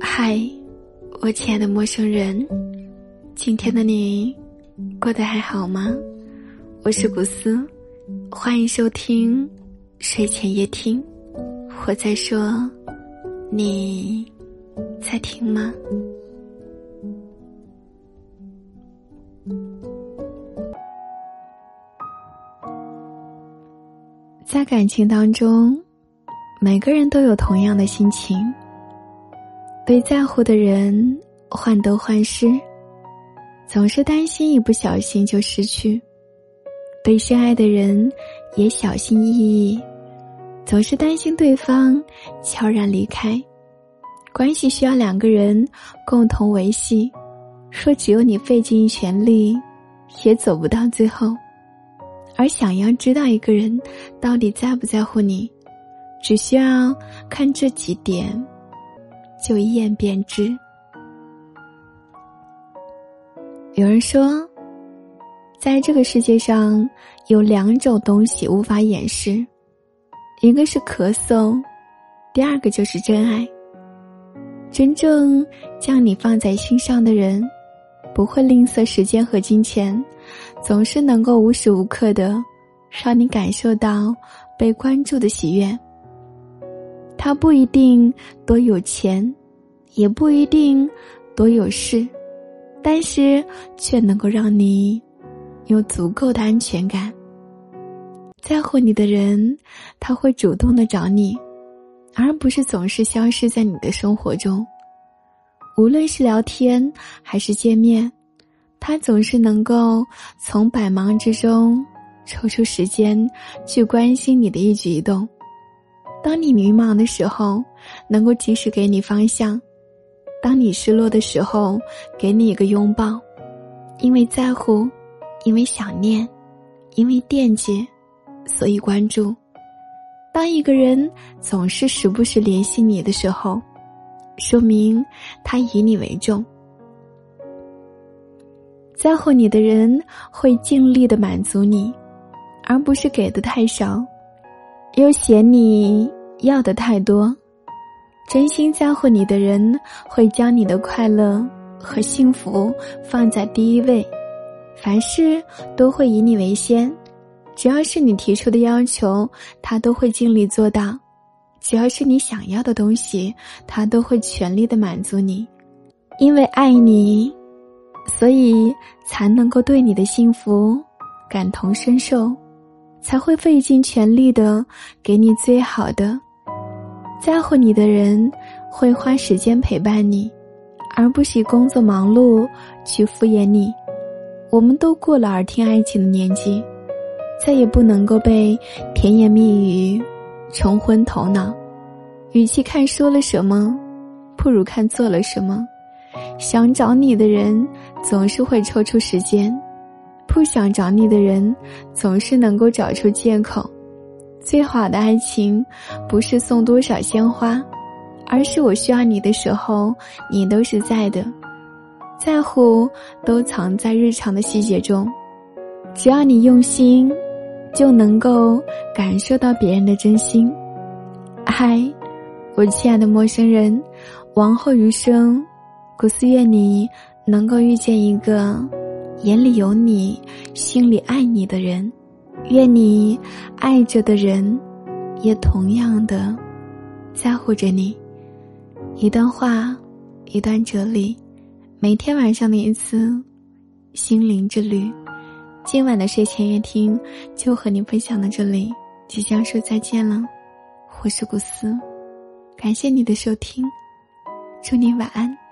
嗨，我亲爱的陌生人，今天的你过得还好吗？我是古斯，欢迎收听睡前夜听。我在说，你在听吗？在感情当中，每个人都有同样的心情。对在乎的人患得患失，总是担心一不小心就失去；对深爱的人也小心翼翼，总是担心对方悄然离开。关系需要两个人共同维系，说只有你费尽全力，也走不到最后。而想要知道一个人到底在不在乎你，只需要看这几点，就一眼便知。有人说，在这个世界上有两种东西无法掩饰，一个是咳嗽，第二个就是真爱。真正将你放在心上的人，不会吝啬时间和金钱。总是能够无时无刻的让你感受到被关注的喜悦。他不一定多有钱，也不一定多有势，但是却能够让你有足够的安全感。在乎你的人，他会主动的找你，而不是总是消失在你的生活中。无论是聊天还是见面。他总是能够从百忙之中抽出时间去关心你的一举一动，当你迷茫的时候，能够及时给你方向；当你失落的时候，给你一个拥抱。因为在乎，因为想念，因为惦记，所以关注。当一个人总是时不时联系你的时候，说明他以你为重。在乎你的人会尽力的满足你，而不是给的太少，又嫌你要的太多。真心在乎你的人会将你的快乐和幸福放在第一位，凡事都会以你为先。只要是你提出的要求，他都会尽力做到；只要是你想要的东西，他都会全力的满足你，因为爱你。所以才能够对你的幸福感同身受，才会费尽全力的给你最好的。在乎你的人会花时间陪伴你，而不是工作忙碌去敷衍你。我们都过了耳听爱情的年纪，再也不能够被甜言蜜语冲昏头脑。与其看说了什么，不如看做了什么。想找你的人总是会抽出时间，不想找你的人总是能够找出借口。最好的爱情，不是送多少鲜花，而是我需要你的时候，你都是在的。在乎都藏在日常的细节中，只要你用心，就能够感受到别人的真心。嗨，我亲爱的陌生人，往后余生。古斯愿你能够遇见一个眼里有你、心里爱你的人，愿你爱着的人也同样的在乎着你。一段话，一段哲理，每天晚上的一次心灵之旅。今晚的睡前乐听就和你分享到这里，即将说再见了。我是古斯，感谢你的收听，祝你晚安。